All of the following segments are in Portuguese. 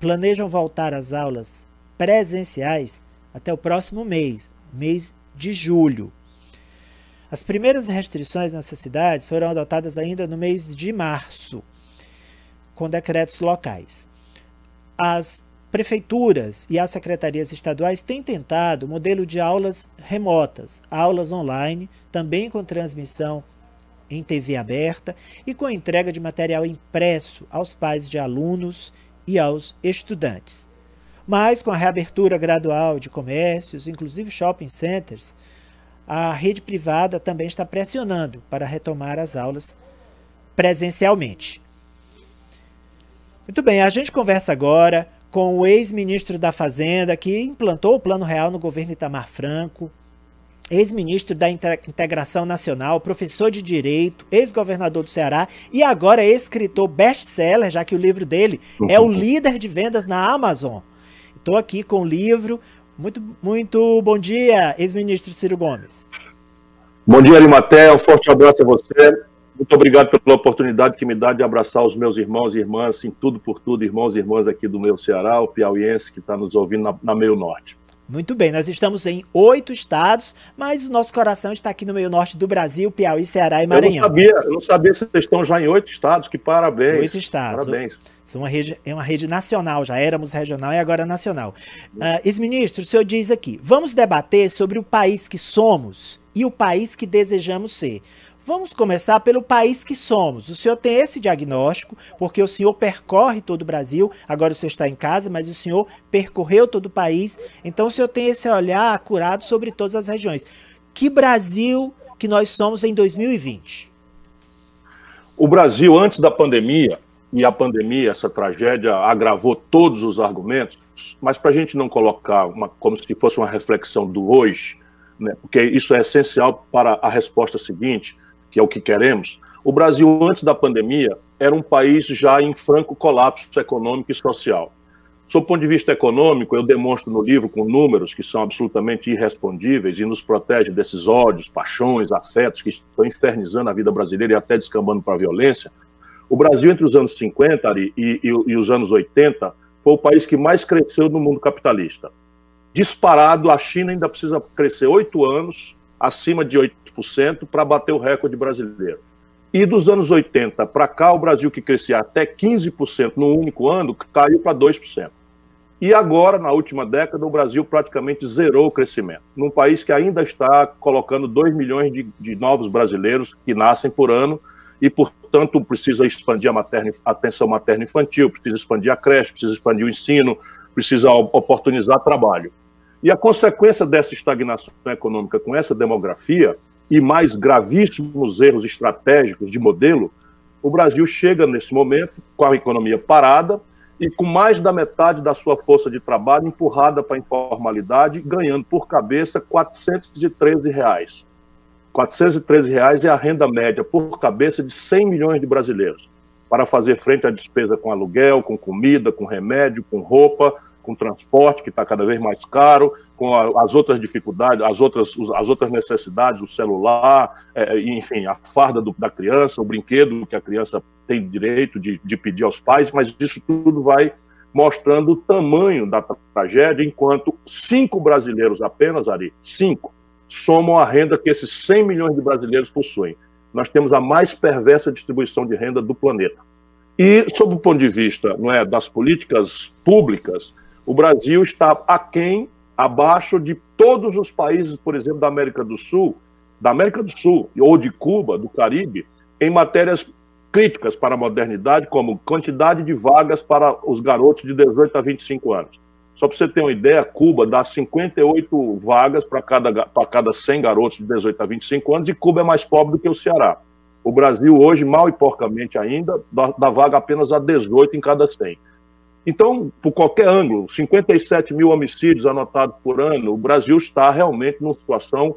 planejam voltar às aulas presenciais até o próximo mês, mês de julho. As primeiras restrições nessas cidades foram adotadas ainda no mês de março, com decretos locais. As prefeituras e as secretarias estaduais têm tentado modelo de aulas remotas, aulas online, também com transmissão em TV aberta e com entrega de material impresso aos pais de alunos e aos estudantes. Mas com a reabertura gradual de comércios, inclusive shopping centers, a rede privada também está pressionando para retomar as aulas presencialmente. Muito bem, a gente conversa agora com o ex-ministro da Fazenda, que implantou o Plano Real no governo Itamar Franco, ex-ministro da Integração Nacional, professor de Direito, ex-governador do Ceará e agora escritor best-seller, já que o livro dele é o líder de vendas na Amazon. Estou aqui com o livro. Muito, muito bom dia, ex-ministro Ciro Gomes. Bom dia, Arimaté. Um forte abraço a você. Muito obrigado pela oportunidade que me dá de abraçar os meus irmãos e irmãs, em tudo por tudo, irmãos e irmãs aqui do meu Ceará, o piauiense que está nos ouvindo na, na Meio Norte. Muito bem, nós estamos em oito estados, mas o nosso coração está aqui no meio norte do Brasil, Piauí, Ceará e Maranhão. Eu não sabia, eu não sabia se vocês estão já em oito estados, que parabéns. Oito estados. Parabéns. São uma rede, é uma rede nacional, já éramos regional e agora nacional. Uh, Ex-ministro, o senhor diz aqui, vamos debater sobre o país que somos e o país que desejamos ser. Vamos começar pelo país que somos. O senhor tem esse diagnóstico, porque o senhor percorre todo o Brasil, agora o senhor está em casa, mas o senhor percorreu todo o país, então o senhor tem esse olhar acurado sobre todas as regiões. Que Brasil que nós somos em 2020? O Brasil, antes da pandemia, e a pandemia, essa tragédia, agravou todos os argumentos, mas para a gente não colocar uma, como se fosse uma reflexão do hoje, né, porque isso é essencial para a resposta seguinte, que é o que queremos, o Brasil, antes da pandemia, era um país já em franco colapso econômico e social. Sob o ponto de vista econômico, eu demonstro no livro com números que são absolutamente irrespondíveis e nos protege desses ódios, paixões, afetos que estão infernizando a vida brasileira e até descambando para a violência. O Brasil, entre os anos 50 Ari, e, e, e os anos 80, foi o país que mais cresceu no mundo capitalista. Disparado, a China ainda precisa crescer oito anos, acima de 8 para bater o recorde brasileiro. E dos anos 80 para cá, o Brasil que crescia até 15% no único ano, caiu para 2%. E agora, na última década, o Brasil praticamente zerou o crescimento. Num país que ainda está colocando 2 milhões de, de novos brasileiros que nascem por ano e, portanto, precisa expandir a, materna, a atenção materno-infantil, precisa expandir a creche, precisa expandir o ensino, precisa oportunizar trabalho. E a consequência dessa estagnação econômica com essa demografia e mais gravíssimos erros estratégicos de modelo, o Brasil chega nesse momento com a economia parada e com mais da metade da sua força de trabalho empurrada para a informalidade, ganhando por cabeça 413 reais. 413 reais é a renda média por cabeça de 100 milhões de brasileiros, para fazer frente à despesa com aluguel, com comida, com remédio, com roupa, com transporte, que está cada vez mais caro, com a, as outras dificuldades, as outras, as outras necessidades, o celular, é, enfim, a farda do, da criança, o brinquedo que a criança tem direito de, de pedir aos pais, mas isso tudo vai mostrando o tamanho da tragédia, enquanto cinco brasileiros apenas, Ari, cinco, somam a renda que esses 100 milhões de brasileiros possuem. Nós temos a mais perversa distribuição de renda do planeta. E, sob o ponto de vista não é, das políticas públicas, o Brasil está aquém, abaixo de todos os países, por exemplo, da América do Sul, da América do Sul ou de Cuba, do Caribe, em matérias críticas para a modernidade, como quantidade de vagas para os garotos de 18 a 25 anos. Só para você ter uma ideia, Cuba dá 58 vagas para cada, para cada 100 garotos de 18 a 25 anos e Cuba é mais pobre do que o Ceará. O Brasil hoje, mal e porcamente ainda, dá, dá vaga apenas a 18 em cada 100. Então, por qualquer ângulo, 57 mil homicídios anotados por ano, o Brasil está realmente numa situação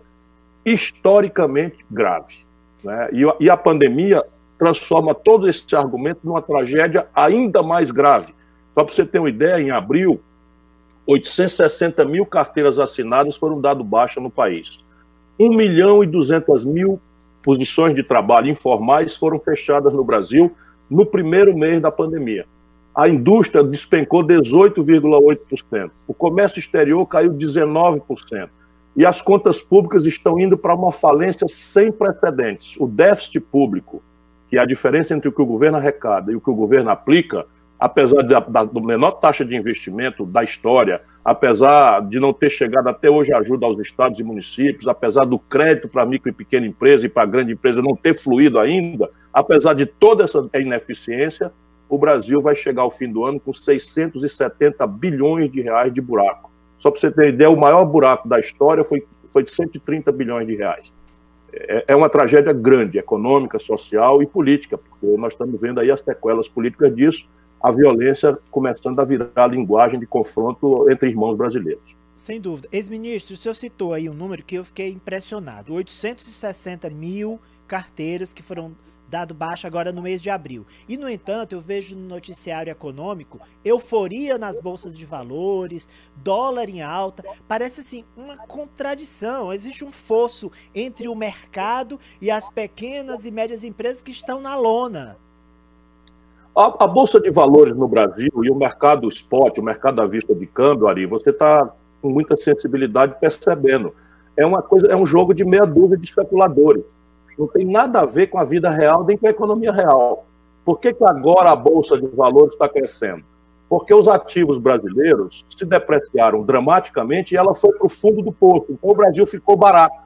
historicamente grave. Né? E, a pandemia transforma todo esse argumento numa tragédia ainda mais grave. Só para você ter uma ideia, em abril, 860 mil carteiras assinadas foram dadas baixa no país. 1 milhão e 200 mil posições de trabalho informais foram fechadas no Brasil no primeiro mês da pandemia. A indústria despencou 18,8%. O comércio exterior caiu 19%. E as contas públicas estão indo para uma falência sem precedentes. O déficit público, que é a diferença entre o que o governo arrecada e o que o governo aplica, apesar da, da menor taxa de investimento da história, apesar de não ter chegado até hoje ajuda aos estados e municípios, apesar do crédito para micro e pequena empresa e para grande empresa não ter fluído ainda, apesar de toda essa ineficiência, o Brasil vai chegar ao fim do ano com 670 bilhões de reais de buraco. Só para você ter ideia, o maior buraco da história foi, foi de 130 bilhões de reais. É, é uma tragédia grande, econômica, social e política, porque nós estamos vendo aí as sequelas políticas disso, a violência começando a virar a linguagem de confronto entre irmãos brasileiros. Sem dúvida. Ex-ministro, o senhor citou aí um número que eu fiquei impressionado: 860 mil carteiras que foram dado baixa agora no mês de abril. E, no entanto, eu vejo no noticiário econômico euforia nas bolsas de valores, dólar em alta. Parece assim uma contradição. Existe um fosso entre o mercado e as pequenas e médias empresas que estão na lona. A, a, Bolsa de Valores no Brasil e o mercado spot, o mercado à vista de câmbio, Ari, você está com muita sensibilidade percebendo. É uma coisa, é um jogo de meia dúzia de especuladores. Não tem nada a ver com a vida real nem com a economia real. Por que, que agora a Bolsa de Valores está crescendo? Porque os ativos brasileiros se depreciaram dramaticamente e ela foi para o fundo do poço. Então o Brasil ficou barato.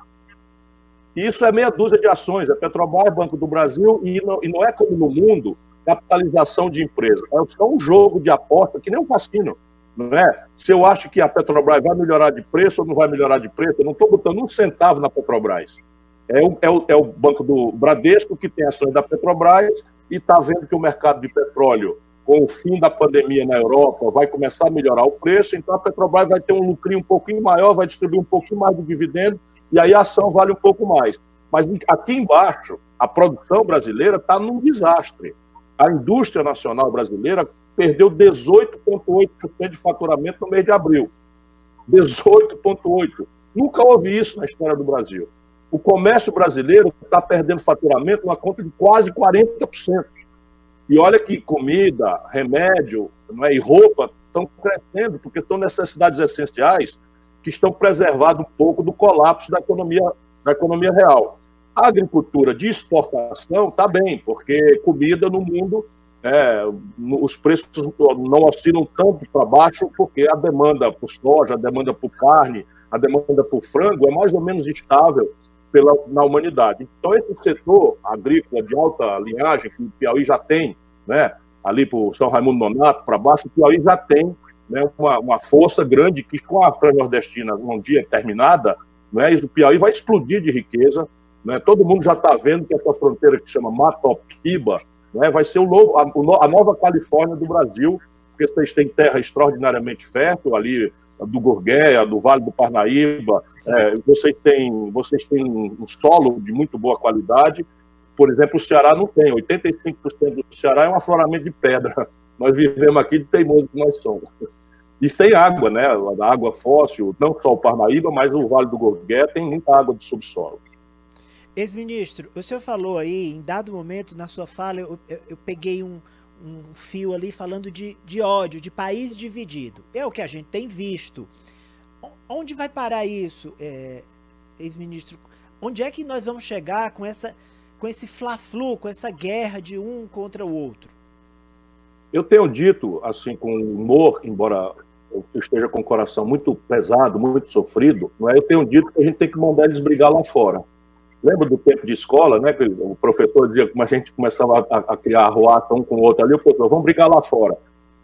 E isso é meia dúzia de ações. É Petrobras, Banco do Brasil, e não, e não é como no mundo capitalização de empresa. É só um jogo de aposta, que nem um cassino. Não é? Se eu acho que a Petrobras vai melhorar de preço ou não vai melhorar de preço, eu não estou botando um centavo na Petrobras. É o, é, o, é o Banco do Bradesco que tem ações da Petrobras e está vendo que o mercado de petróleo, com o fim da pandemia na Europa, vai começar a melhorar o preço, então a Petrobras vai ter um lucrinho um pouquinho maior, vai distribuir um pouquinho mais de dividendo e aí a ação vale um pouco mais. Mas aqui embaixo, a produção brasileira está num desastre a indústria nacional brasileira perdeu 18,8% de faturamento no mês de abril. 18,8%. Nunca houve isso na história do Brasil. O comércio brasileiro está perdendo faturamento numa conta de quase 40%. E olha que comida, remédio não é, e roupa estão crescendo, porque são necessidades essenciais que estão preservando um pouco do colapso da economia, da economia real. A agricultura de exportação está bem, porque comida no mundo, é, os preços não oscilam tanto para baixo, porque a demanda por soja, a demanda por carne, a demanda por frango é mais ou menos estável pela, na humanidade. Então, esse setor agrícola de alta linhagem, que o Piauí já tem, né, ali por São Raimundo Nonato, para baixo, o Piauí já tem né, uma, uma força grande que, com a Nordestina um dia terminada, né, o Piauí vai explodir de riqueza, né? Todo mundo já está vendo que essa fronteira que chama Matopiba né, vai ser o novo, a, a, nova Califórnia do Brasil, porque vocês têm terra extraordinariamente fértil ali do Gurgueia, do Vale do Parnaíba, é, vocês, têm, vocês têm um solo de muito boa qualidade. Por exemplo, o Ceará não tem, 85% do Ceará é um afloramento de pedra. Nós vivemos aqui de teimoso que nós somos. E tem água, né? A água fóssil, não só o Parnaíba, mas o Vale do Gurgueia tem muita água de subsolo. Ex-ministro, o senhor falou aí, em dado momento na sua fala, eu, eu, eu peguei um, um, fio ali falando de, de ódio, de país dividido. É o que a gente tem visto. Onde vai parar isso, é, ex-ministro? Onde é que nós vamos chegar com, essa, com esse fla-flu, com essa guerra de um contra o outro? Eu tenho dito, assim, com humor, embora eu esteja com o coração muito pesado, muito sofrido, não é? eu tenho dito que a gente tem que mandar eles brigar lá fora. Lembra do tempo de escola, né? Que o professor dizia que a gente começava a, a criar arruata um com o outro ali, o professor, vamos brigar lá fora.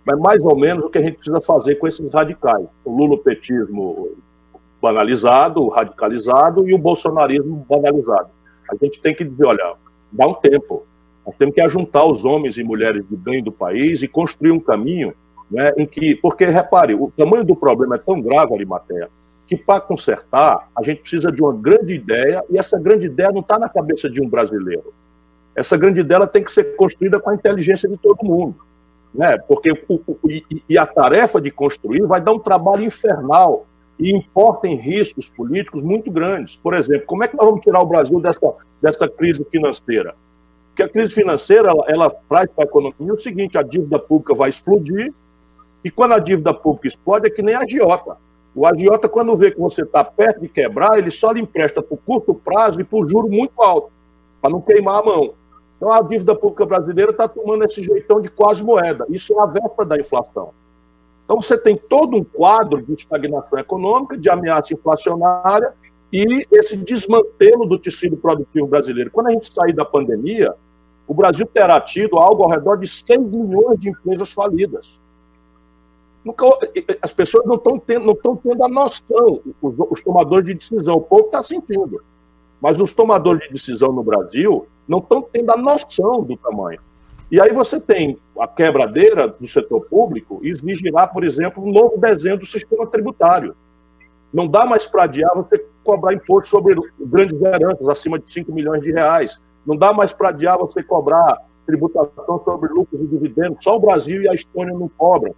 Mas mais ou menos o que a gente precisa fazer com esses radicais. O lulopetismo banalizado, radicalizado e o bolsonarismo banalizado. A gente tem que dizer, olha, dá um tempo. Nós temos que ajuntar os homens e mulheres de bem do país e construir um caminho né, em que, porque repare, o tamanho do problema é tão grave, Arimatea, que para consertar a gente precisa de uma grande ideia e essa grande ideia não está na cabeça de um brasileiro. Essa grande ideia tem que ser construída com a inteligência de todo mundo, né? Porque o, o, e, e a tarefa de construir vai dar um trabalho infernal e importa em riscos políticos muito grandes. Por exemplo, como é que nós vamos tirar o Brasil dessa, dessa crise financeira? Porque a crise financeira ela, ela traz para a economia o seguinte: a dívida pública vai explodir, e quando a dívida pública explode, é que nem a agiota. O agiota, quando vê que você está perto de quebrar, ele só lhe empresta por curto prazo e por juro muito alto, para não queimar a mão. Então a dívida pública brasileira está tomando esse jeitão de quase moeda. Isso é a véspera da inflação. Então você tem todo um quadro de estagnação econômica, de ameaça inflacionária e esse desmantelo do tecido produtivo brasileiro. Quando a gente sair da pandemia, o Brasil terá tido algo ao redor de 100 milhões de empresas falidas. As pessoas não estão tendo, tendo a noção, os, os tomadores de decisão, o povo está sentindo. Mas os tomadores de decisão no Brasil não estão tendo a noção do tamanho. E aí você tem a quebradeira do setor público e exigirá, por exemplo, um novo desenho do sistema tributário. Não dá mais para adiar você cobrar imposto sobre grandes heranças acima de 5 milhões de reais. Não dá mais para adiar você cobrar tributação sobre lucros e dividendos. Só o Brasil e a Estônia não cobram.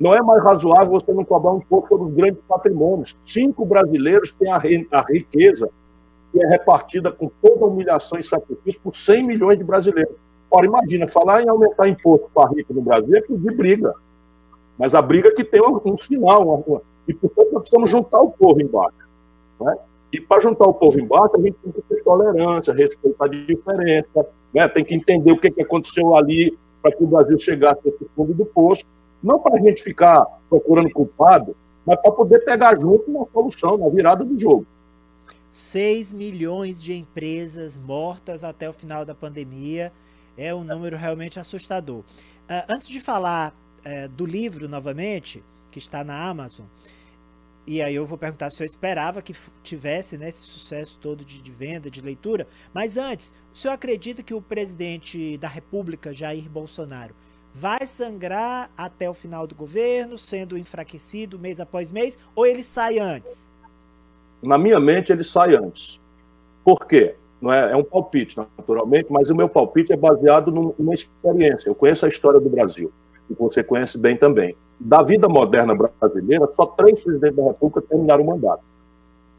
Não é mais razoável você não cobrar um pouco sobre os grandes patrimônios. Cinco brasileiros têm a, riqueza que é repartida com toda humilhação e sacrifício por 100 milhões de brasileiros. Ora, imagina, falar em aumentar imposto para rico no Brasil é pedir briga. Mas a briga que tem um, um sinal. Uma, uma, e, portanto, nós precisamos juntar o povo embaixo. Né? E para juntar o povo embaixo, a gente tem que ter tolerância, respeitar a diferença, né? tem que entender o que, que aconteceu ali para que o Brasil chegasse a esse fundo do poço. Não para a gente ficar procurando culpado, mas para poder pegar junto uma solução, na virada do jogo. 6 milhões de empresas mortas até o final da pandemia é um número realmente assustador. Uh, antes de falar uh, do livro novamente, que está na Amazon, e aí eu vou perguntar se eu esperava que tivesse né, esse sucesso todo de, de, venda, de leitura. Mas antes, o senhor acredita que o presidente da República, Jair Bolsonaro, vai sangrar até o final do governo, sendo enfraquecido mês após mês, ou ele sai antes? Na minha mente, ele sai antes. Por quê? Não é, é um palpite, naturalmente, mas o meu palpite é baseado numa experiência. Eu conheço a história do Brasil, e você conhece bem também. Da vida moderna brasileira, só três presidentes da República terminaram o mandato.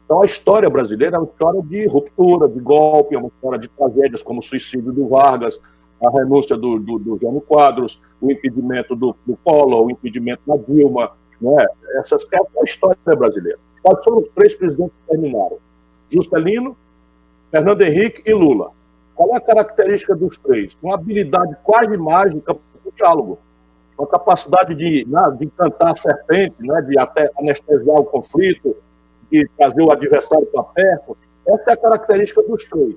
Então, a história brasileira é uma história de ruptura, de golpe, é uma história de tragédias como o suicídio do Vargas, a renúncia do, do, do Jânio Quadros, o impedimento do, do Collor, o impedimento da Dilma, né? Essas, é a história brasileira. Quais foram os três presidentes que terminaram? Juscelino, Fernando Henrique e Lula. Qual é a característica dos três? Uma habilidade quase mágica para o diálogo. Uma capacidade de, né, de encantar a serpente, né, de até anestesiar o conflito, de trazer o adversário para perto. Essa é a característica dos três.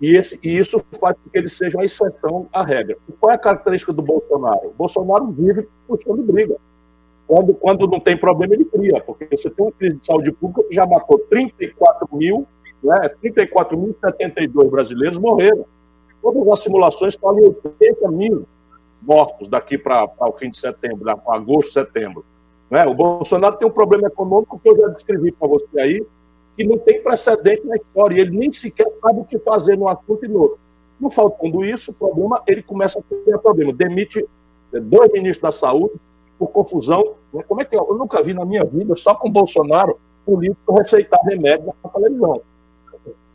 E, esse, e, isso faz com que eles sejam a exceção à regra. E qual é a característica do Bolsonaro? O Bolsonaro vive puxando briga. Quando, quando não tem problema, ele cria, porque você tem uma crise de saúde pública que já matou 34 mil, né, 34.072 brasileiros morreram. Todas as simulações falam em 80 mil mortos daqui para o fim de setembro, agosto, setembro. Né? O Bolsonaro tem um problema econômico que eu já descrevi para você aí, que não tem precedente na história, e ele nem sequer sabe o que fazer num assunto e no outro. Não faltando isso, o problema, ele começa a ter problema. Demite dois ministros da saúde, por confusão. Né? Como é que é? eu nunca vi na minha vida, só com Bolsonaro, político receitar remédio na televisão.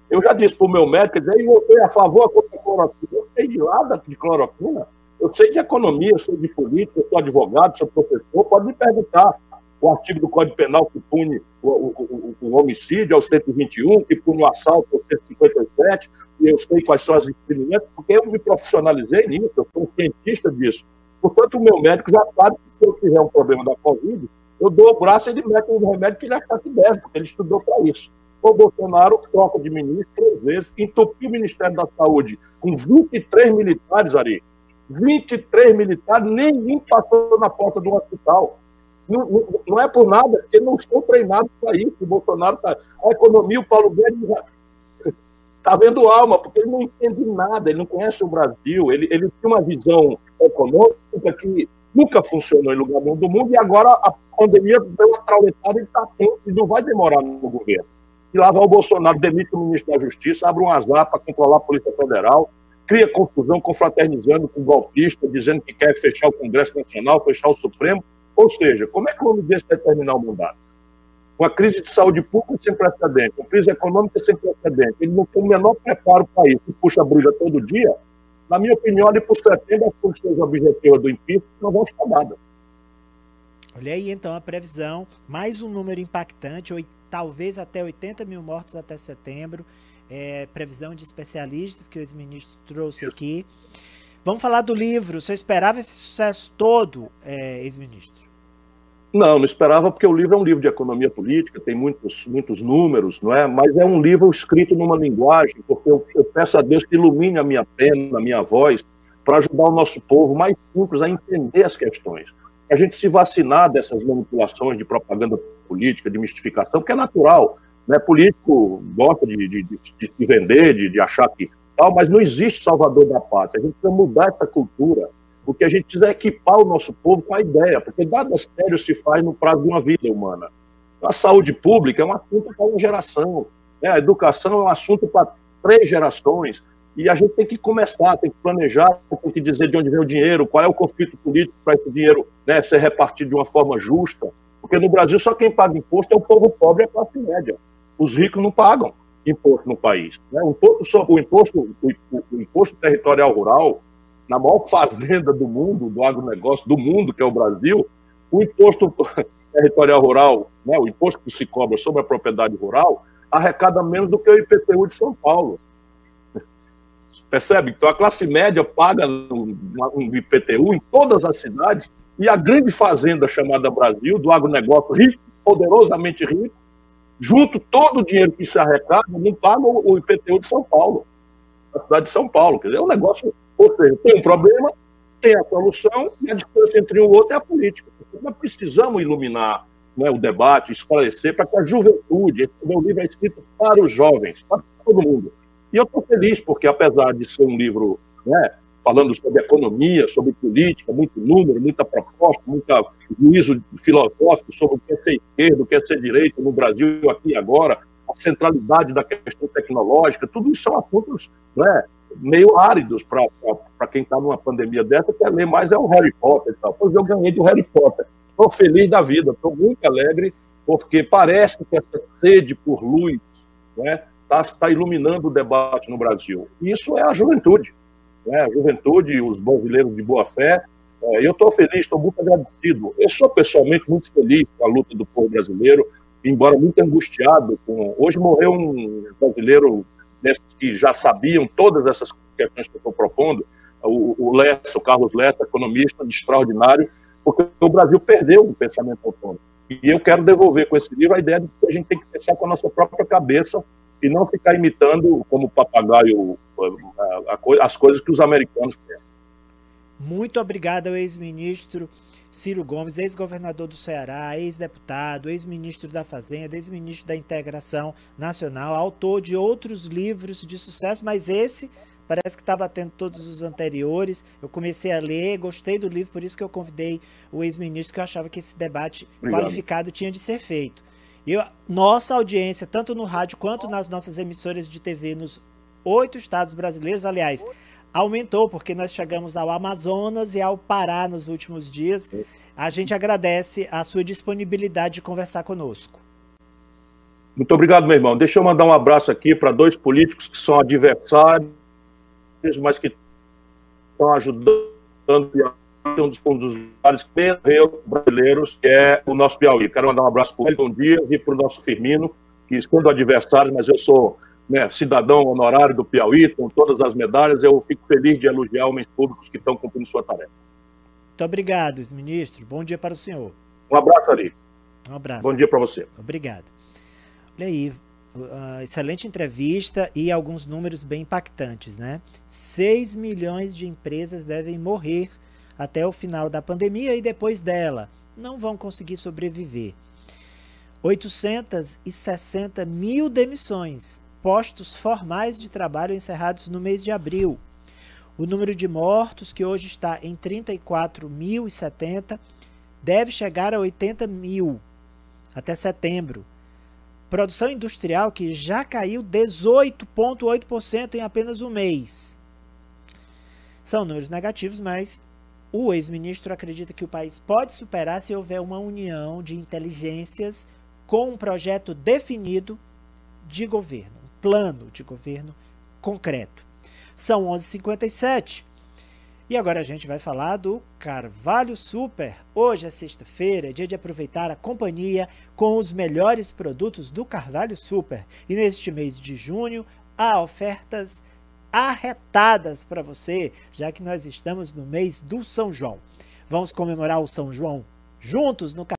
Eu já disse para o meu médico, eu votei a favor contra a cloroquina. Eu sei de nada de cloroquina. Eu sei de economia, eu sei de política, eu sou advogado, sou professor. Pode me perguntar o artigo do Código Penal que pune o, o, o, o homicídio, é o 121, que pune o assalto, é o 157, e eu sei quais são as discriminantes, porque eu me profissionalizei nisso, eu sou um cientista disso. Portanto, o meu médico já sabe que se eu tiver um problema da Covid, eu dou o braço e ele mete um remédio que ele acha que deve, porque ele estudou para isso. O Bolsonaro troca de ministro três vezes, entupiu o Ministério da Saúde com 23 militares, Ari. 23 militares, ninguém passou na porta do hospital. Não, não, é por nada, porque não estão treinados para isso. O Bolsonaro está. A economia, o Paulo Guedes está vendo alma, porque ele não entende nada, ele não conhece o Brasil, ele, ele tem uma visão econômica que nunca funcionou em lugar nenhum do mundo, e agora a pandemia deu uma trauletada e está atento, e não vai demorar no governo. E lá vai o Bolsonaro, demite o ministro da Justiça, abre um azar para controlar a Polícia Federal, cria confusão, confraternizando com o golpista, dizendo que quer fechar o Congresso Nacional, fechar o Supremo. Ou seja, como é que o homem desse vai terminar o mandato? Uma crise de saúde pública sem precedente, uma crise econômica sem precedente. Ele não tem o menor preparo para isso. Puxa a bruxa todo dia, Na minha opinião, ali por setembro, as condições objetivas do impeachment não vão estar dadas. Olha aí, então, a previsão, mais um número impactante, talvez até 80 mil mortos até setembro, é, previsão de especialistas que o ex-ministro trouxe aqui. Vamos falar do livro. Você esperava esse sucesso todo, é, ex-ministro? Não, não esperava, porque o livro é um livro de economia política, tem muitos, muitos números, não é? Mas é um livro escrito numa linguagem, porque eu, eu peço a Deus que ilumine a minha pena, a minha voz, para ajudar o nosso povo mais simples a entender as questões. A gente se vacinar dessas manipulações de propaganda política, de mistificação, porque é natural. Né? Político gosta de, de, de, de vender, de, de achar que tal, mas não existe salvador da pátria. A gente precisa mudar essa cultura, porque a gente precisa equipar o nosso povo com a ideia, porque nada sério se faz no prazo de uma vida humana. A saúde pública é um assunto para uma geração, né? a educação é um assunto para três gerações, e a gente tem que começar, tem que planejar, tem que dizer de onde vem o dinheiro, qual é o conflito político para esse dinheiro né, ser repartido de uma forma justa, porque no Brasil só quem paga imposto é o povo pobre e a classe média. Os ricos não pagam imposto no país. Né? O, imposto, o, imposto, o, imposto territorial rural, na maior fazenda do mundo, do agronegócio do mundo, que é o Brasil, o imposto territorial rural, né, o imposto que se cobra sobre a propriedade rural, arrecada menos do que o IPTU de São Paulo. Percebe? Então a classe média paga um, um IPTU em todas as cidades e a grande fazenda chamada Brasil, do agronegócio rico, poderosamente rico, junto todo o dinheiro que se arrecada, não paga o IPTU de São Paulo, da cidade de São Paulo. Quer dizer, é um negócio, ou seja, tem um problema, tem a solução, e a distância entre um outro é a política. Nós precisamos iluminar né, o debate, esclarecer, para que a juventude, esse meu livro é escrito para os jovens, para todo mundo. E eu estou feliz, porque apesar de ser um livro né, falando sobre economia, sobre política, muito número, muita proposta, muito juízo filosófico sobre o que é ser esquerda, o que é ser direita no Brasil aqui e agora, a centralidade da questão tecnológica, tudo isso são assuntos né, meio áridos para quem está numa pandemia dessa, quer ler mais é o Harry Potter e tal. Pois eu ganhei do Harry Potter. Estou feliz da vida, estou muito alegre, porque parece que essa sede por luz está né, tá, tá iluminando o debate no Brasil. Isso é a juventude né, a juventude, os brasileiros de boa fé. É, eu estou feliz, estou muito agradecido. Eu sou pessoalmente muito feliz com a luta do povo brasileiro, embora muito angustiado. Com... Hoje morreu um brasileiro que já sabiam todas essas questões que eu estou propondo, o, o Lessa, o Carlos Lessa, economista extraordinário, porque o Brasil perdeu o pensamento autônomo. E eu quero devolver com esse livro a ideia de que a gente tem que pensar com a nossa própria cabeça e não ficar imitando como papagaio as coisas que os americanos pensam. Muito obrigado ao ex-ministro Ciro Gomes, ex-governador do Ceará, ex-deputado, ex-ministro da Fazenda, ex-ministro da Integração Nacional, autor de outros livros de sucesso, mas esse parece que está batendo todos os anteriores. Eu comecei a ler, gostei do livro, por isso que eu convidei o ex-ministro, que eu achava que esse debate Obrigado. qualificado tinha de ser feito. E nossa audiência, tanto no rádio quanto nas nossas emissoras de TV nos oito estados brasileiros, aliás, aumentou, porque nós chegamos ao Amazonas e ao Pará nos últimos dias. A gente agradece a sua disponibilidade de conversar conosco. Muito obrigado, meu irmão. Deixa eu mandar um abraço aqui para dois políticos que são adversários, mas que estão ajudando um dos, um dos vários brasileiros, que é o nosso Piauí. Quero mandar um abraço para o Elton Dias e para o nosso Firmino, que sendo adversários, mas eu sou né, cidadão honorário do Piauí, com todas as medalhas, eu fico feliz de elogiar homens públicos que estão cumprindo sua tarefa. Muito obrigado, ministro. Bom dia para o senhor. Um abraço, Ari. Um abraço. Bom dia para você. Obrigado. Olha aí, uh, excelente entrevista e alguns números bem impactantes, né? 6 milhões de empresas devem morrer até o final da pandemia e depois dela. Não vão conseguir sobreviver. 860 mil demissões postos formais de trabalho encerrados no mês de abril. O número de mortos, que hoje está em 34.070, deve chegar a 80 mil até setembro. Produção industrial que já caiu 18,8% em apenas um mês. São números negativos, mas o ex-ministro acredita que o país pode superar se houver uma união de inteligências com um projeto definido de governo plano de governo concreto. São 11h57. E agora a gente vai falar do Carvalho Super. Hoje é sexta-feira, é dia de aproveitar a companhia com os melhores produtos do Carvalho Super. E neste mês de junho há ofertas arretadas para você, já que nós estamos no mês do São João. Vamos comemorar o São João juntos no